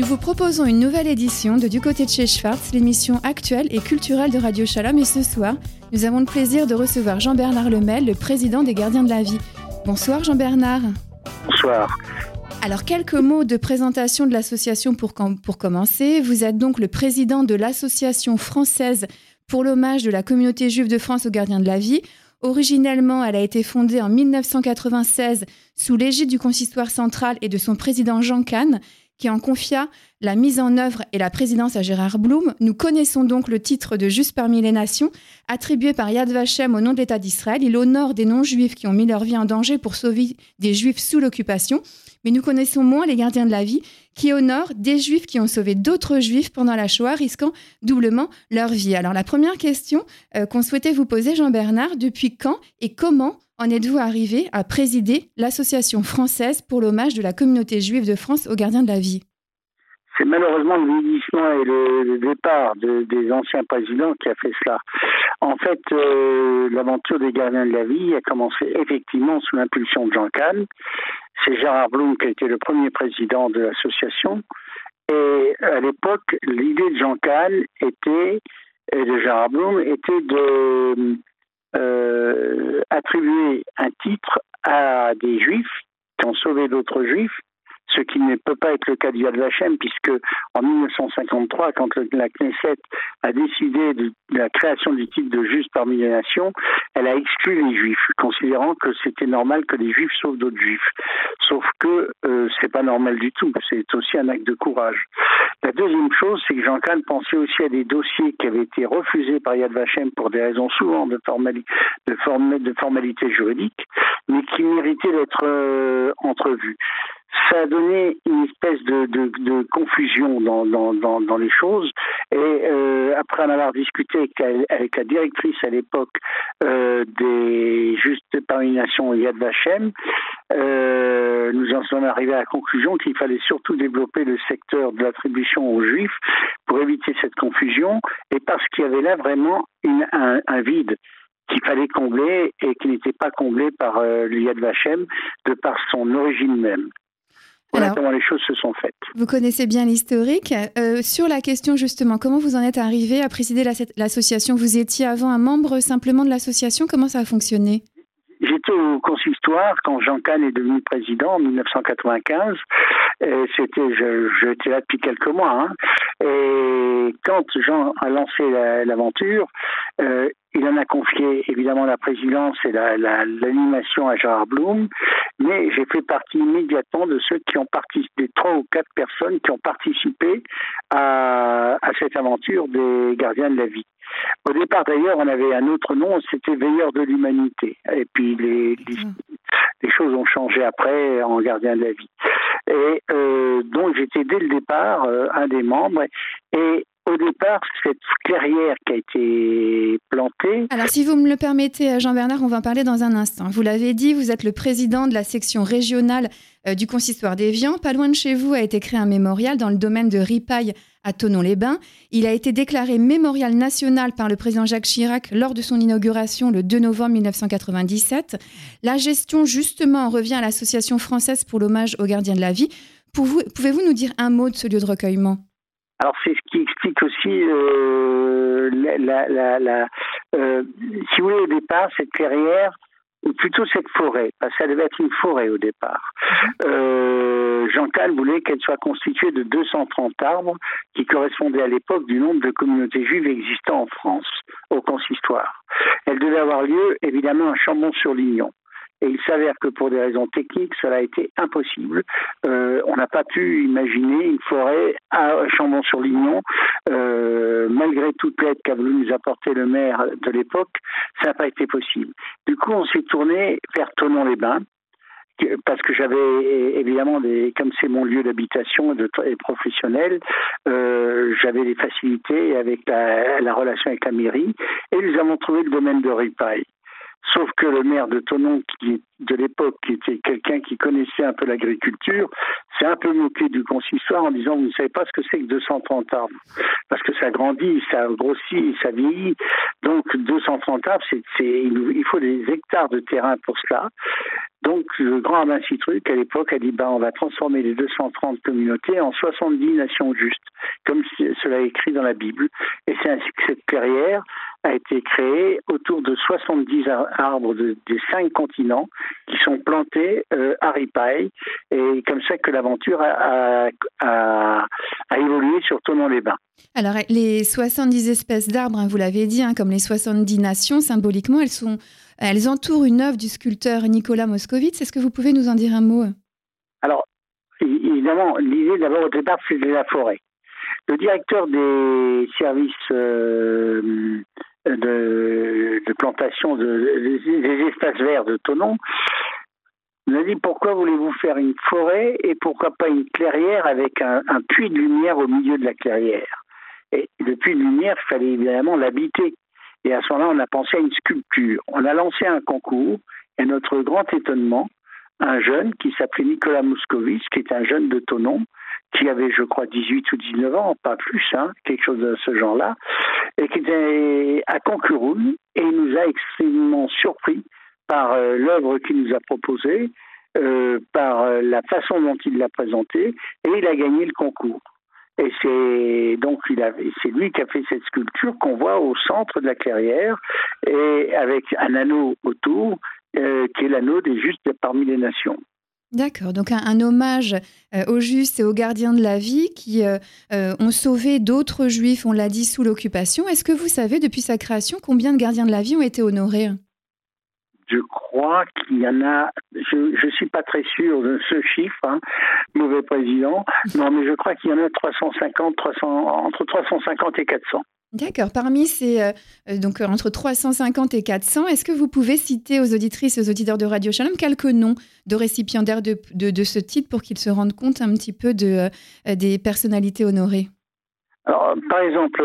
Nous vous proposons une nouvelle édition de Du côté de chez Schwartz, l'émission actuelle et culturelle de Radio Shalom. Et ce soir, nous avons le plaisir de recevoir Jean-Bernard Lemel, le président des Gardiens de la Vie. Bonsoir Jean-Bernard. Bonsoir. Alors, quelques mots de présentation de l'association pour, pour commencer. Vous êtes donc le président de l'Association française pour l'hommage de la communauté juive de France aux gardiens de la vie. Originellement, elle a été fondée en 1996 sous l'égide du consistoire central et de son président Jean Kahn, qui en confia la mise en œuvre et la présidence à Gérard Blum. Nous connaissons donc le titre de Juste parmi les nations, attribué par Yad Vashem au nom de l'État d'Israël. Il honore des non-juifs qui ont mis leur vie en danger pour sauver des juifs sous l'occupation. Mais nous connaissons moins les gardiens de la vie, qui honorent des juifs qui ont sauvé d'autres juifs pendant la Shoah, risquant doublement leur vie. Alors la première question euh, qu'on souhaitait vous poser, Jean-Bernard, depuis quand et comment en êtes-vous arrivé à présider l'Association française pour l'hommage de la communauté juive de France aux gardiens de la vie? C'est malheureusement le vieillissement et le, départ des anciens présidents qui a fait cela. En fait, euh, l'aventure des gardiens de la vie a commencé effectivement sous l'impulsion de Jean Kahn. C'est Gérard Blum qui a été le premier président de l'association. Et à l'époque, l'idée de Jean Kahn était, et de Gérard Blum, était de euh, attribuer un titre à des juifs qui ont sauvé d'autres juifs ce qui ne peut pas être le cas d'Yad Vashem, puisque en 1953, quand la Knesset a décidé de, la création du titre de juste parmi les nations, elle a exclu les juifs, considérant que c'était normal que les juifs sauvent d'autres juifs. Sauf que euh, c'est pas normal du tout, c'est aussi un acte de courage. La deuxième chose, c'est que Jean Kahn pensait aussi à des dossiers qui avaient été refusés par Yad Vashem pour des raisons souvent de formalité juridique, mais qui méritaient d'être euh, entrevus ça a donné une espèce de, de, de confusion dans, dans, dans, dans, les choses. Et euh, après en avoir discuté avec, avec la directrice à l'époque euh, des Justes parmi Nations Yad Vashem, euh, nous en sommes arrivés à la conclusion qu'il fallait surtout développer le secteur de l'attribution aux Juifs pour éviter cette confusion et parce qu'il y avait là vraiment une, un, un vide qu'il fallait combler et qui n'était pas comblé par euh, l'Yad Vashem de par son origine même. Voilà comment les choses se sont faites. Vous connaissez bien l'historique. Euh, sur la question justement, comment vous en êtes arrivé à présider l'association? Vous étiez avant un membre simplement de l'association? Comment ça a fonctionné? J'étais au consistoire quand Jean Kahn est devenu président en 1995. C'était, j'étais là depuis quelques mois. Hein. Et quand Jean a lancé l'aventure, euh, il en a confié évidemment la présidence et l'animation à Gérard Blum, mais j'ai fait partie immédiatement de ceux qui ont participé, trois ou quatre personnes qui ont participé à, à cette aventure des gardiens de la vie. Au départ, d'ailleurs, on avait un autre nom, c'était Veilleur de l'humanité. Et puis, les, les, choses ont changé après en Gardien de la vie. Et euh, donc, j'étais dès le départ euh, un des membres. Et au départ, cette clairière qui a été plantée. Alors, si vous me le permettez, Jean-Bernard, on va en parler dans un instant. Vous l'avez dit, vous êtes le président de la section régionale euh, du consistoire d'Evian. Pas loin de chez vous a été créé un mémorial dans le domaine de Ripaille à Tonon-les-Bains. Il a été déclaré mémorial national par le président Jacques Chirac lors de son inauguration le 2 novembre 1997. La gestion, justement, revient à l'Association française pour l'hommage aux gardiens de la vie. Pouvez-vous nous dire un mot de ce lieu de recueillement? Alors c'est ce qui explique aussi euh, la, la, la euh, si vous voulez au départ cette clairière ou plutôt cette forêt, parce que ça devait être une forêt au départ. Euh, Jean Cal voulait qu'elle soit constituée de 230 arbres qui correspondaient à l'époque du nombre de communautés juives existant en France, au consistoire. Elle devait avoir lieu évidemment à Chambon-sur-Lignon. Et il s'avère que pour des raisons techniques, cela a été impossible. Euh, on n'a pas pu imaginer une forêt à Chambon-sur-Lignon, euh, malgré toute l'aide qu'a voulu nous apporter le maire de l'époque, ça n'a pas été possible. Du coup, on s'est tourné vers Tonon-les-Bains, parce que j'avais évidemment des, comme c'est mon lieu d'habitation et professionnel, euh, j'avais des facilités avec la, la, relation avec la mairie et nous avons trouvé le domaine de Ripaille. Sauf que le maire de Tonon, qui de l'époque, qui était quelqu'un qui connaissait un peu l'agriculture, s'est un peu moqué du consistoire en disant vous ne savez pas ce que c'est que 230 arbres, parce que ça grandit, ça grossit, ça vieillit. Donc 230 arbres, il faut des hectares de terrain pour cela. Donc le grand Alain Citruc, à l'époque, a dit bah, on va transformer les 230 communautés en 70 nations justes, comme cela est écrit dans la Bible. Et c'est ainsi que cette clairière a été créée autour de 70 arbres des cinq continents qui sont plantés euh, à ripaille. Et comme ça que l'aventure a, évolué sur Tonon-les-Bains. Alors, les 70 espèces d'arbres, hein, vous l'avez dit, hein, comme les 70 nations, symboliquement, elles, sont, elles entourent une œuvre du sculpteur Nicolas Moscovitz. Est-ce que vous pouvez nous en dire un mot? Alors, évidemment, l'idée d'abord au départ, c'est de la forêt. Le directeur des services euh, de, plantation des espaces verts de Tonon nous a dit pourquoi voulez-vous faire une forêt et pourquoi pas une clairière avec un, puits de lumière au milieu de la clairière? Et le puits de lumière, il fallait évidemment l'habiter. Et à ce moment-là, on a pensé à une sculpture. On a lancé un concours et notre grand étonnement, un jeune qui s'appelait Nicolas Moscovici, qui est un jeune de Tonon, qui avait, je crois, 18 ou 19 ans, pas plus, hein, quelque chose de ce genre-là, et qui était à Concuroun, et il nous a extrêmement surpris par euh, l'œuvre qu'il nous a proposée, euh, par euh, la façon dont il l'a présentée, et il a gagné le concours. Et c'est donc c'est lui qui a fait cette sculpture qu'on voit au centre de la clairière, et avec un anneau autour, qui est l'anneau des justes parmi les nations. D'accord, donc un, hommage euh, aux justes et aux gardiens de la vie qui euh, euh, ont sauvé d'autres juifs, on l'a dit, sous l'occupation. Est-ce que vous savez, depuis sa création, combien de gardiens de la vie ont été honorés? Je crois qu'il y en a, je ne suis pas très sûr de ce chiffre, hein, mauvais président, non, mais je crois qu'il y en a 350, 300, entre 350 et 400. D'accord. Parmi ces, euh, euh, donc euh, entre 350 et 400, est-ce que vous pouvez citer aux auditrices et aux auditeurs de Radio Shalom quelques noms de récipiendaires de, de, ce titre pour qu'ils se rendent compte un petit peu de, des personnalités honorées? Alors, par exemple,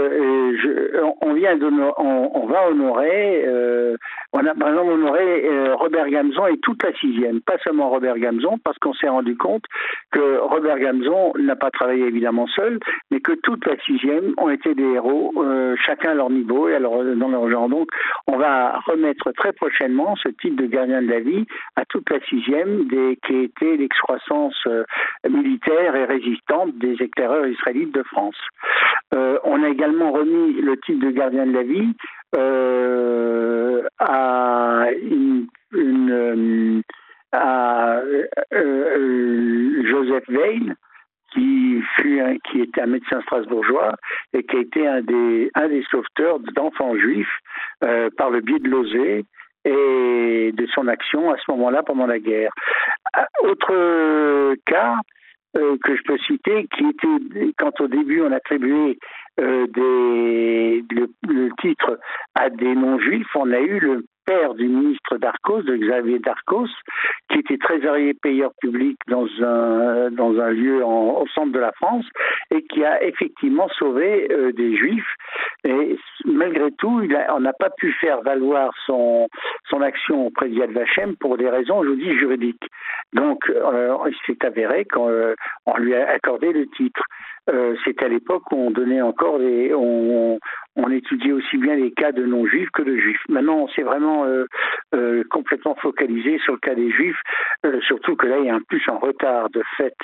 on, vient on, on, va honorer on a par exemple honoré euh, Robert Gamzon et toute la sixième, pas seulement Robert Gamzon, parce qu'on s'est rendu compte que Robert Gamzon n'a pas travaillé évidemment seul, mais que toute la sixième ont été des héros, euh, chacun à leur niveau et dans leur genre. Donc, on va remettre très prochainement ce titre de gardien de la vie à toute la sixième, des, qui était l'excroissance euh, militaire et résistante des éclaireurs israélites de France. On a également remis le titre de gardien de la vie euh, à euh, euh, Joseph Veil, qui fut était un médecin strasbourgeois et qui a été un des un des sauveteurs d'enfants juifs par le biais de l'OSE et de son action à ce moment-là pendant la guerre. Autre cas que je peux citer, qui était quand au début on attribuait euh, des, le, titre à des non-juifs, on a eu le père du ministre d'Arcos, de Xavier d'Arcos, qui était trésorier payeur public dans un, dans un lieu au centre de la France et qui a effectivement sauvé euh, des juifs. Et malgré tout, on n'a pas pu faire valoir son, son action auprès d'Yad Vashem pour des raisons, je vous dis, juridiques. Donc, euh, il s'est avéré qu'on on lui a accordé le titre. Euh, C'était à l'époque où on donnait encore des, on, on étudiait aussi bien les cas de non-juifs que de juifs. Maintenant, on s'est vraiment euh, euh, complètement focalisé sur le cas des juifs, euh, surtout que là, il y a un plus en retard de fait.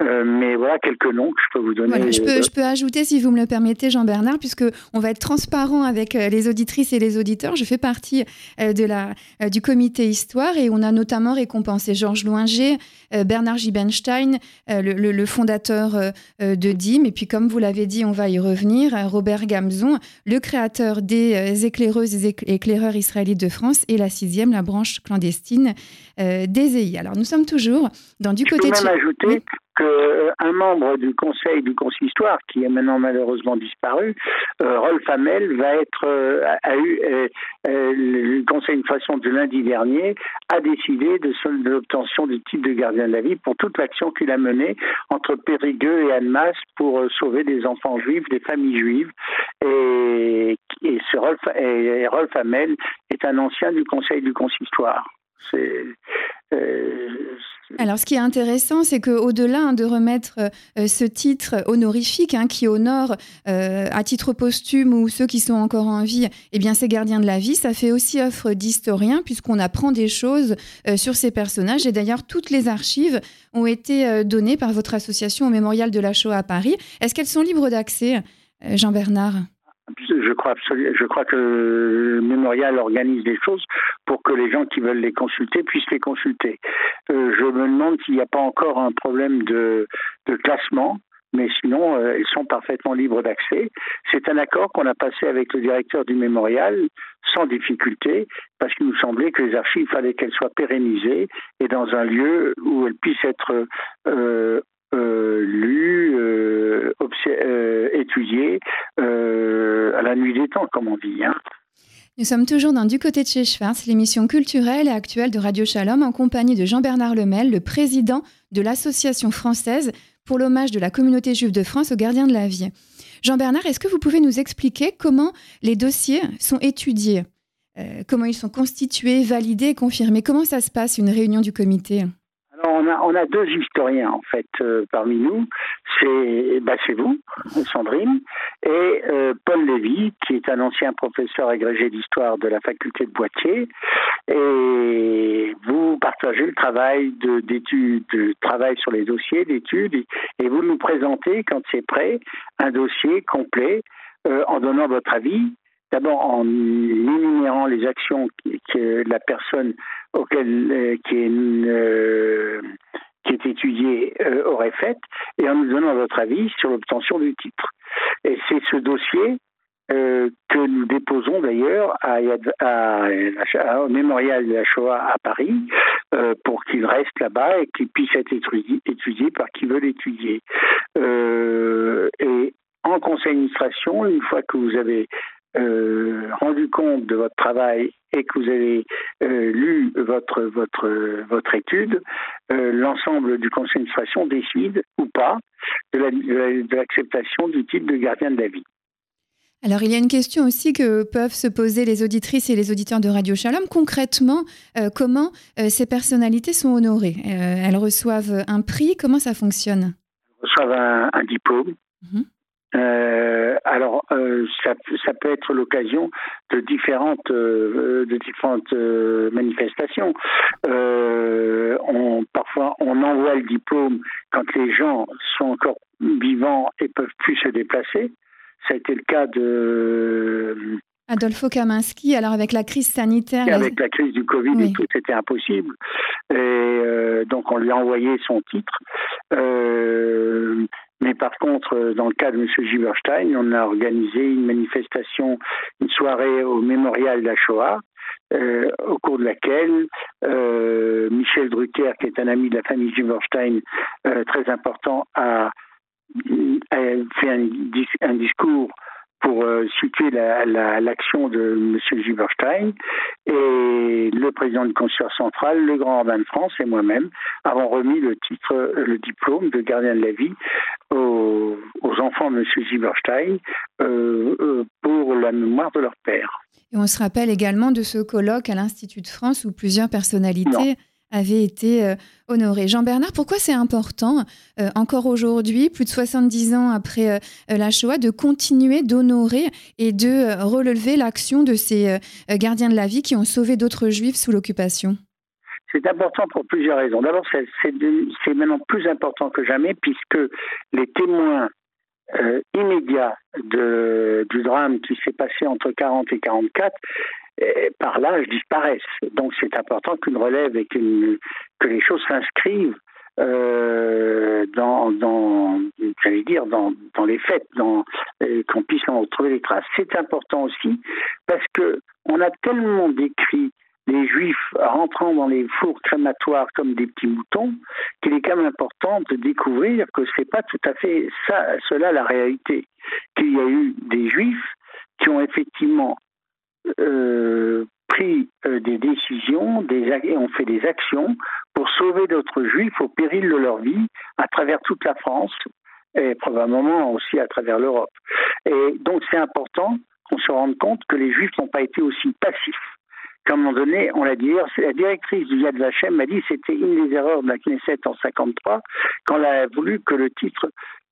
mais voilà quelques noms que je peux vous donner. je, peux, je peux ajouter, si vous me le permettez, Jean-Bernard, puisque on va être transparent avec les auditrices et les auditeurs. Je fais partie de la, du comité Histoire et on a notamment récompensé Georges Loinger, Bernard Gibenstein, le, le, fondateur de DIM, et puis comme vous l'avez dit, on va y revenir, Robert Gamzon, le créateur des euh, éclaireuses et éclaireurs israélites de France, et la sixième, la branche clandestine euh, des EI. Alors nous sommes toujours dans du côté de... même ajouter qu'un euh, membre du conseil du consistoire, qui est maintenant malheureusement disparu, Rolf Hamel, va être, a eu, le conseil de façon de lundi dernier, a décidé de, l'obtention du titre de gardien de la vie pour toute l'action qu'il a menée entre Périgueux et Annemasse pour sauver des enfants juifs, des familles juives. Et et, ce Rolf, et Hamel est un ancien du Conseil du consistoire. C'est euh, alors, ce qui est intéressant, c'est qu'au-delà hein, de remettre euh, ce titre honorifique hein, qui honore euh, à titre posthume ou ceux qui sont encore en vie, eh bien, ces gardiens de la vie, ça fait aussi offre d'historien puisqu'on apprend des choses sur ces personnages. Et d'ailleurs, toutes les archives ont été données par votre association au Mémorial de la Shoah à Paris. Est-ce qu'elles sont libres d'accès, Jean-Bernard? Je crois je crois que le mémorial organise des choses pour que les gens qui veulent les consulter puissent les consulter. Euh, je me demande s'il n'y a pas encore un problème de, classement mais sinon, euh, ils sont parfaitement libres d'accès. C'est un accord qu'on a passé avec le directeur du mémorial sans difficulté, parce qu'il nous semblait que les archives, il fallait qu'elles soient pérennisées et dans un lieu où elles puissent être euh, euh, lues, euh, euh, étudiées la nuit des temps, comme on dit. Hein. Nous sommes toujours dans Du côté de chez Schwartz, l'émission culturelle et actuelle de Radio Shalom, en compagnie de Jean-Bernard Lemel, le président de l'Association française pour l'hommage de la communauté juive de France aux gardiens de la vie. Jean-Bernard, est-ce que vous pouvez nous expliquer comment les dossiers sont étudiés? Comment ils sont constitués, validés et confirmés? Comment ça se passe, une réunion du comité? On a, deux historiens en fait euh, parmi nous. C'est bah, vous, Sandrine, et euh, Paul Lévy, qui est un ancien professeur agrégé d'histoire de la faculté de Poitiers. Et vous partagez le travail d'études, de, travail sur les dossiers d'études, et, vous nous présentez, quand c'est prêt, un dossier complet euh, en donnant votre avis D'abord en énumérant les actions que la personne auquel, euh, qui, est, euh, qui est étudiée euh, aurait faites et en nous donnant votre avis sur l'obtention du titre. Et c'est ce dossier que nous déposons d'ailleurs au mémorial de la Shoah à Paris pour qu'il reste là-bas et qu'il puisse être étudié, étudié, par qui veut l'étudier. et en conseil d'administration, une fois que vous avez euh, rendu compte de votre travail et que vous avez euh, lu votre votre votre étude, euh, l'ensemble du conseil d'administration décide ou pas de l'acceptation du titre de gardien de la vie. Alors, il y a une question aussi que peuvent se poser les auditrices et les auditeurs de Radio Shalom. Concrètement, comment ces personnalités sont honorées? Elles reçoivent un prix? Comment ça fonctionne? Elles reçoivent un, diplôme. Mhm. Euh, alors, euh, ça, ça, peut être l'occasion de différentes, euh, de différentes manifestations. on, parfois, on envoie le diplôme quand les gens sont encore vivants et peuvent plus se déplacer. Ça a été le cas de Adolfo Kaminski, alors avec la crise sanitaire. avec la crise du Covid et tout, c'était impossible. Et donc on lui a envoyé son titre. Euh, mais par contre, euh, dans le cas de M. Giberstein, on a organisé une manifestation, une soirée au mémorial de la Shoah, euh, au cours de laquelle euh, Michel Drucker, qui est un ami de la famille Giberstein très important, a, fait un, discours pour situer l'action de M. Giberstein. Et le président du Conseil central, le Grand Rabbin de France et moi-même avons remis le titre, le diplôme de gardien de la vie aux, enfants de M. Zieberstein euh, euh, pour la mémoire de leur père. Et on se rappelle également de ce colloque à l'Institut de France où plusieurs personnalités avaient été euh, honorées. Jean-Bernard, pourquoi c'est important, encore aujourd'hui, plus de 70 ans après la Shoah, de continuer d'honorer et de relever l'action de ces gardiens de la vie qui ont sauvé d'autres juifs sous l'occupation? C'est important pour plusieurs raisons. D'abord, c'est maintenant plus important que jamais puisque les témoins euh, immédiats du drame qui s'est passé entre 40 et 44 eh, par l'âge disparaissent. Donc c'est important qu'une relève et que les choses s'inscrivent euh, dans, dire, dans, les fêtes, dans, euh, qu'on puisse en retrouver les traces. C'est important aussi parce que on a tellement décrit les juifs rentrant dans les fours crématoires comme des petits moutons, qu'il est quand même important de découvrir que ce n'est pas tout à fait cela la réalité. Qu'il y a eu des juifs qui ont effectivement euh, décisions des, ont fait des actions pour sauver d'autres juifs au péril de leur vie à travers toute la France et probablement aussi à travers l'Europe. Et donc c'est important qu'on se rende compte que les Juifs n'ont pas été aussi passifs. Qu'à un moment donné, on l'a dit, la directrice du Yad Vashem m'a dit que c'était une des erreurs de la Knesset en 53 quand elle a voulu que le titre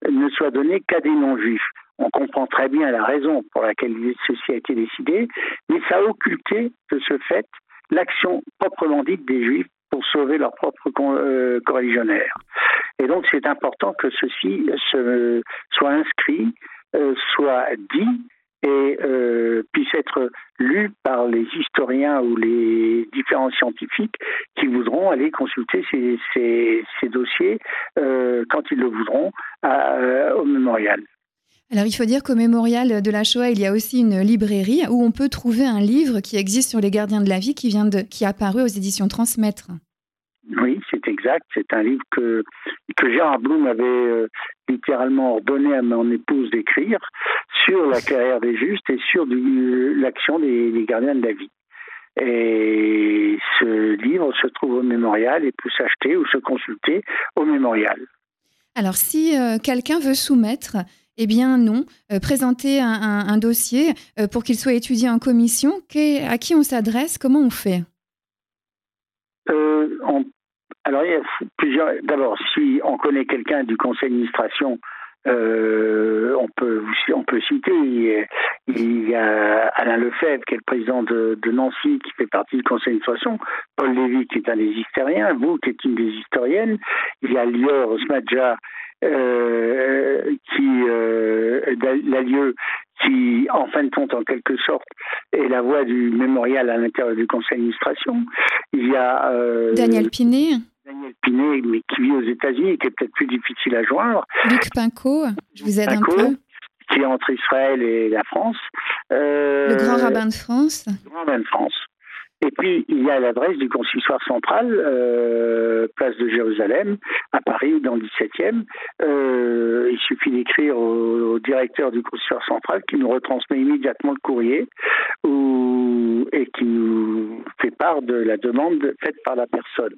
ne soit donné qu'à des non-juifs. On comprend très bien la raison pour laquelle ceci a été décidé, mais ça a occulté de ce fait l'action proprement dite des juifs pour sauver leurs propres euh. Et donc c'est important que ceci soit inscrit, euh, soit dit et euh, puisse être lu par les historiens ou les différents scientifiques qui voudront aller consulter ces, dossiers quand ils le voudront au mémorial. Alors il faut dire qu'au mémorial de la Shoah, il y a aussi une librairie où on peut trouver un livre qui existe sur les gardiens de la vie qui vient de qui est apparu aux éditions Transmettre. Oui, c'est exact. C'est un livre que, que Gérard Blum avait euh, littéralement ordonné à mon épouse d'écrire sur la carrière des justes et sur l'action des, gardiens de la vie. Et ce livre se trouve au mémorial et peut s'acheter ou se consulter au mémorial. Alors si euh, quelqu'un veut soumettre eh bien non. Euh, présenter un, dossier euh, pour qu'il soit étudié en commission, à qui on s'adresse Comment on fait? Euh, Alors, il y a plusieurs. D'abord, si on connaît quelqu'un du conseil d'administration, on, peut, on peut citer. Il y a Alain Lefebvre, qui est le président de, Nancy, qui fait partie du conseil d'administration. Paul Lévy, qui est un des historiens. Vous, qui êtes une des historiennes. Il y a Lior Osmadja, euh, qui euh, la lieu qui, en fin de compte, en quelque sorte, est la voix du mémorial à l'intérieur du conseil d'administration. Il y a euh, Daniel Pinet. Daniel Pinet, mais qui vit aux États-Unis, qui est peut-être plus difficile à joindre. Luc Pinco, je vous aide un peu. Qui est entre Israël et la France. le grand rabbin de France. Le grand rabbin de France. Et puis, il y a l'adresse du consistoire central, euh, place de Jérusalem, à Paris, dans le 17e. Euh, il suffit d'écrire au, directeur du consistoire central qui nous retransmet immédiatement le courrier ou, et qui nous fait part de la demande faite par la personne.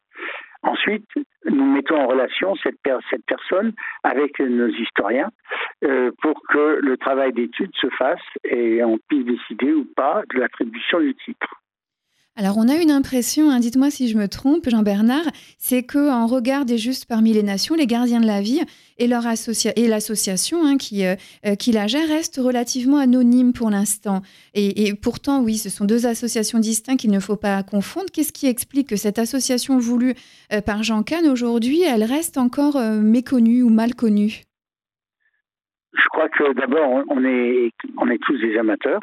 Ensuite, nous mettons en relation cette, cette personne avec nos historiens euh, pour que le travail d'étude se fasse et on puisse décider ou pas de l'attribution du titre. Alors on a une impression, hein, dites-moi si je me trompe, Jean-Bernard, c'est que en regard des justes parmi les nations, les gardiens de la vie et l'association hein, qui, euh, euh, qui la gère reste relativement anonyme pour l'instant. Et, pourtant, oui, ce sont deux associations distinctes qu'il ne faut pas confondre. Qu'est-ce qui explique que cette association voulue euh, par Jean Kahn aujourd'hui, elle reste encore méconnue ou mal connue? Je crois que d'abord, on est tous des amateurs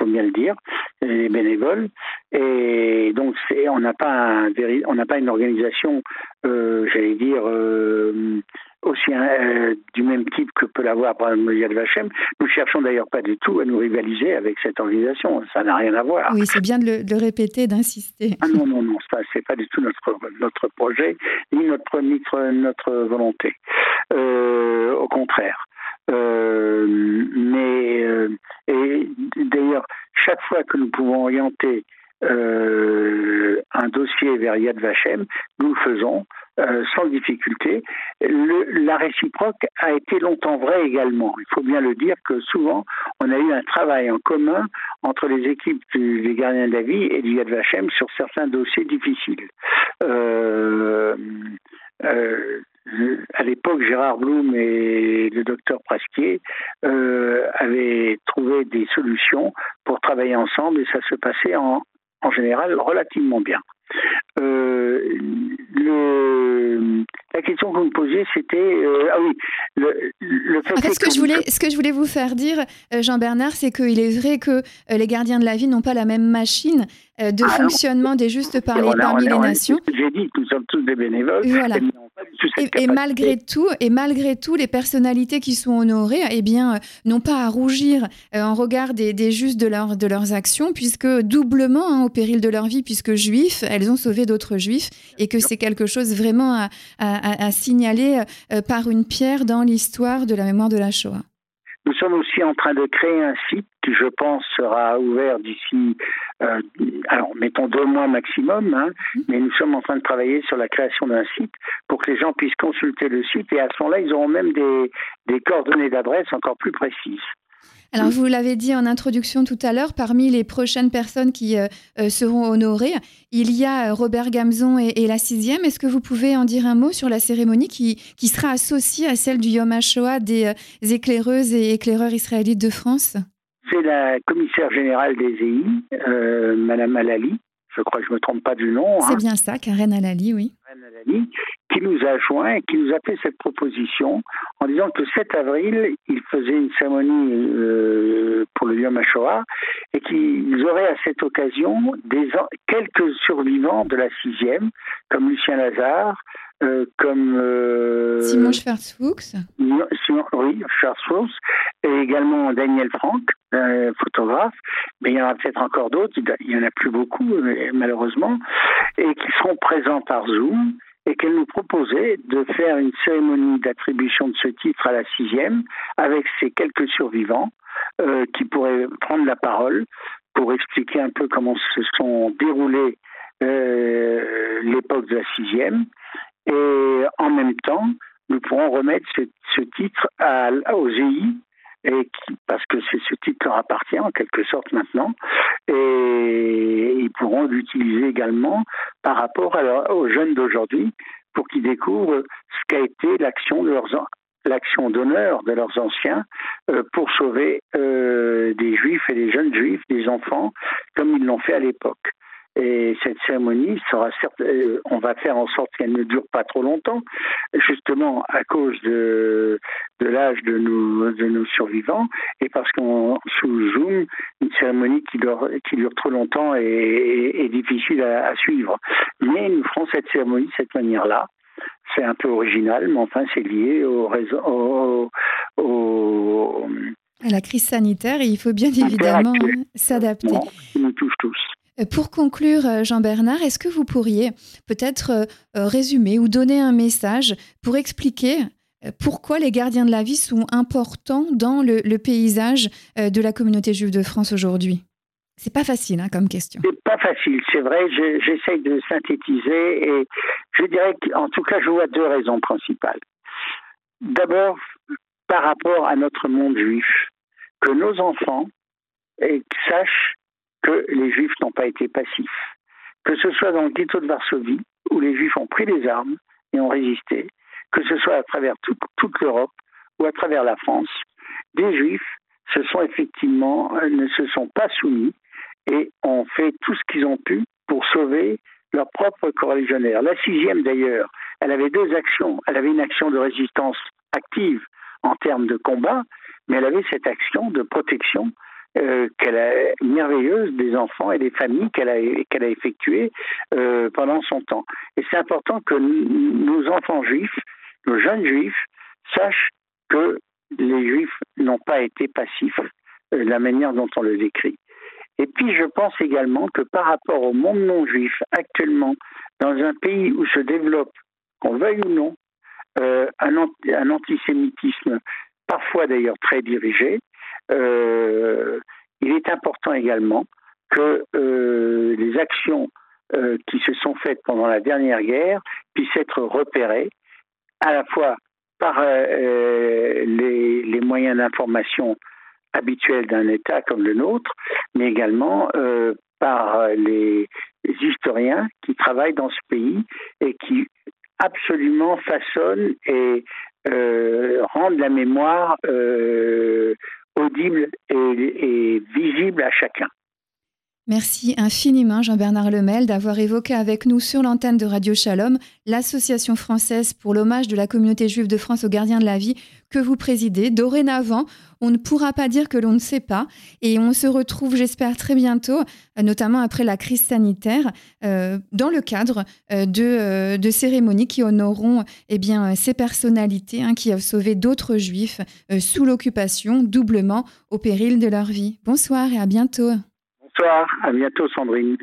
faut bien le dire, les bénévoles. Et donc, on n'a pas, on n'a pas une organisation, euh, j'allais dire, euh, aussi euh, du même type que peut l'avoir par exemple Yad Vashem. Nous cherchons d'ailleurs pas du tout à nous rivaliser avec cette organisation. Ça n'a rien à voir. Oui, c'est bien de le, répéter, d'insister. Ah non, non, non, ce n'est pas du tout notre, notre projet, ni notre, notre, notre volonté. au contraire. Euh, mais euh, et d'ailleurs, chaque fois que nous pouvons orienter euh, un dossier vers Yad Vashem, nous le faisons sans difficulté. La réciproque a été longtemps vraie également. Il faut bien le dire que souvent, on a eu un travail en commun entre les équipes des gardiens de la vie et du Yad Vashem sur certains dossiers difficiles. À l'époque, Gérard Blum et le docteur Prasquier euh, avaient trouvé des solutions pour travailler ensemble et ça se passait en général relativement bien. Euh, le, la question que vous me posiez, c'était euh, ah oui, le, le fait. En fait, ce que, je voulais, ce que je voulais vous faire dire, euh, Jean Bernard, c'est qu'il est vrai que les gardiens de la vie n'ont pas la même machine de ah fonctionnement des justes par les, parmi les nations. J'ai dit, nous sommes tous des bénévoles. Voilà. Et, malgré tout, et malgré tout, les personnalités qui sont honorées, eh bien, n'ont pas à rougir en regard des, des justes de, leur, de leurs actions, puisque doublement, hein, au péril de leur vie, puisque juifs, elles ont sauvé d'autres juifs, et que c'est quelque chose vraiment à, à, signaler euh, par une pierre dans l'histoire de la mémoire de la Shoah. Nous sommes aussi en train de créer un site qui, je pense, sera ouvert d'ici, euh, alors mettons deux mois maximum, hein, mhm. mais nous sommes en train de travailler sur la création d'un site pour que les gens puissent consulter le site et à ce moment-là, ils auront même des, des coordonnées d'adresse encore plus précises. Alors, vous l'avez dit en introduction tout à l'heure, parmi les prochaines personnes qui euh, euh, seront honorées, il y a Robert Gamzon et, la sixième. Est-ce que vous pouvez en dire un mot sur la cérémonie qui, qui sera associée à celle du Yom HaShoah des éclaireuses et éclaireurs israélites de France? C'est la commissaire générale des EI, Madame Alali, je crois que je ne me trompe pas du nom. C'est hein. bien ça, Karen Alali, oui. Karen Alali, qui nous a joint et qui nous a fait cette proposition en disant que 7 avril, il faisait une cérémonie euh, pour le Yom HaShoah et qu'ils auraient à cette occasion des, quelques survivants de la sixième, comme Lucien Lazare, euh, comme euh, Simon Schwarzfuchs. oui, Schwarzfuchs, et également Daniel Franck, photographe. Mais il y en a peut-être encore d'autres, il n'y en a plus beaucoup, malheureusement, et qui seront présents par Zoom et qu'elle nous proposait de faire une cérémonie d'attribution de ce titre à la sixième avec ces quelques survivants euh, qui pourraient prendre la parole pour expliquer un peu comment se sont déroulées euh, l'époque de la sixième. Et en même temps, nous pourrons remettre ce, titre aux EI, parce que ce titre leur appartient en quelque sorte maintenant, et ils pourront l'utiliser également par rapport aux jeunes d'aujourd'hui pour qu'ils découvrent ce qu'a été l'action d'honneur de leurs anciens euh, pour sauver euh, des juifs et des jeunes juifs, des enfants, comme ils l'ont fait à l'époque. Et cette cérémonie sera certes, euh, on va faire en sorte qu'elle ne dure pas trop longtemps, justement à cause de, de l'âge de nos, de nos survivants, et parce qu'on sous Zoom, une cérémonie qui dure, qui dure trop longtemps est, difficile à, suivre. Mais nous ferons cette cérémonie de cette manière-là. C'est un peu original, mais enfin c'est lié au, au, au, à la crise sanitaire et il faut bien évidemment s'adapter. nous touche tous. Euh, pour conclure, euh, Jean-Bernard, est-ce que vous pourriez peut-être euh, résumer ou donner un message pour expliquer pourquoi les gardiens de la vie sont importants dans le, paysage de la communauté juive de France aujourd'hui? C'est pas facile hein, comme question. C'est pas facile, c'est vrai. J'essaye de synthétiser et je dirais qu'en tout cas, je vois deux raisons principales. D'abord, par rapport à notre monde juif, que nos enfants sachent que les Juifs n'ont pas été passifs. Que ce soit dans le ghetto de Varsovie, où les Juifs ont pris les armes et ont résisté, que ce soit à travers toute l'Europe ou à travers la France, des Juifs se sont effectivement, euh, ne se sont pas soumis et ont fait tout ce qu'ils ont pu pour sauver leur propre corps La sixième d'ailleurs, elle avait deux actions. Elle avait une action de résistance active en termes de combat, mais elle avait cette action de protection euh, qu'elle a merveilleuse des enfants et des familles qu'elle a qu'elle a effectuées euh, pendant son temps. Et c'est important que nos enfants juifs, nos jeunes juifs, sachent que les juifs n'ont pas été passifs euh, la manière dont on le décrit. Et puis je pense également que par rapport au monde non juif actuellement, dans un pays où se développe, qu'on veuille ou non, un, antisémitisme parfois d'ailleurs très dirigé, il est important également que euh, les actions euh, qui se sont faites pendant la dernière guerre puissent être repérées à la fois par les, moyens d'information habituels d'un État comme le nôtre, mais également par les, historiens qui travaillent dans ce pays et qui absolument façonnent et rendent la mémoire audible et, visible à chacun. Merci infiniment Jean-Bernard Lemel d'avoir évoqué avec nous sur l'antenne de Radio Shalom l'association française pour l'hommage de la communauté juive de France aux gardiens de la vie que vous présidez. Dorénavant, on ne pourra pas dire que l'on ne sait pas et on se retrouve, j'espère, très bientôt, euh, notamment après la crise sanitaire, euh, dans le cadre euh, de, cérémonies qui honoreront eh bien, ces personnalités hein, qui ont sauvé d'autres juifs sous l'occupation, doublement au péril de leur vie. Bonsoir et à bientôt. À bientôt Sandrine.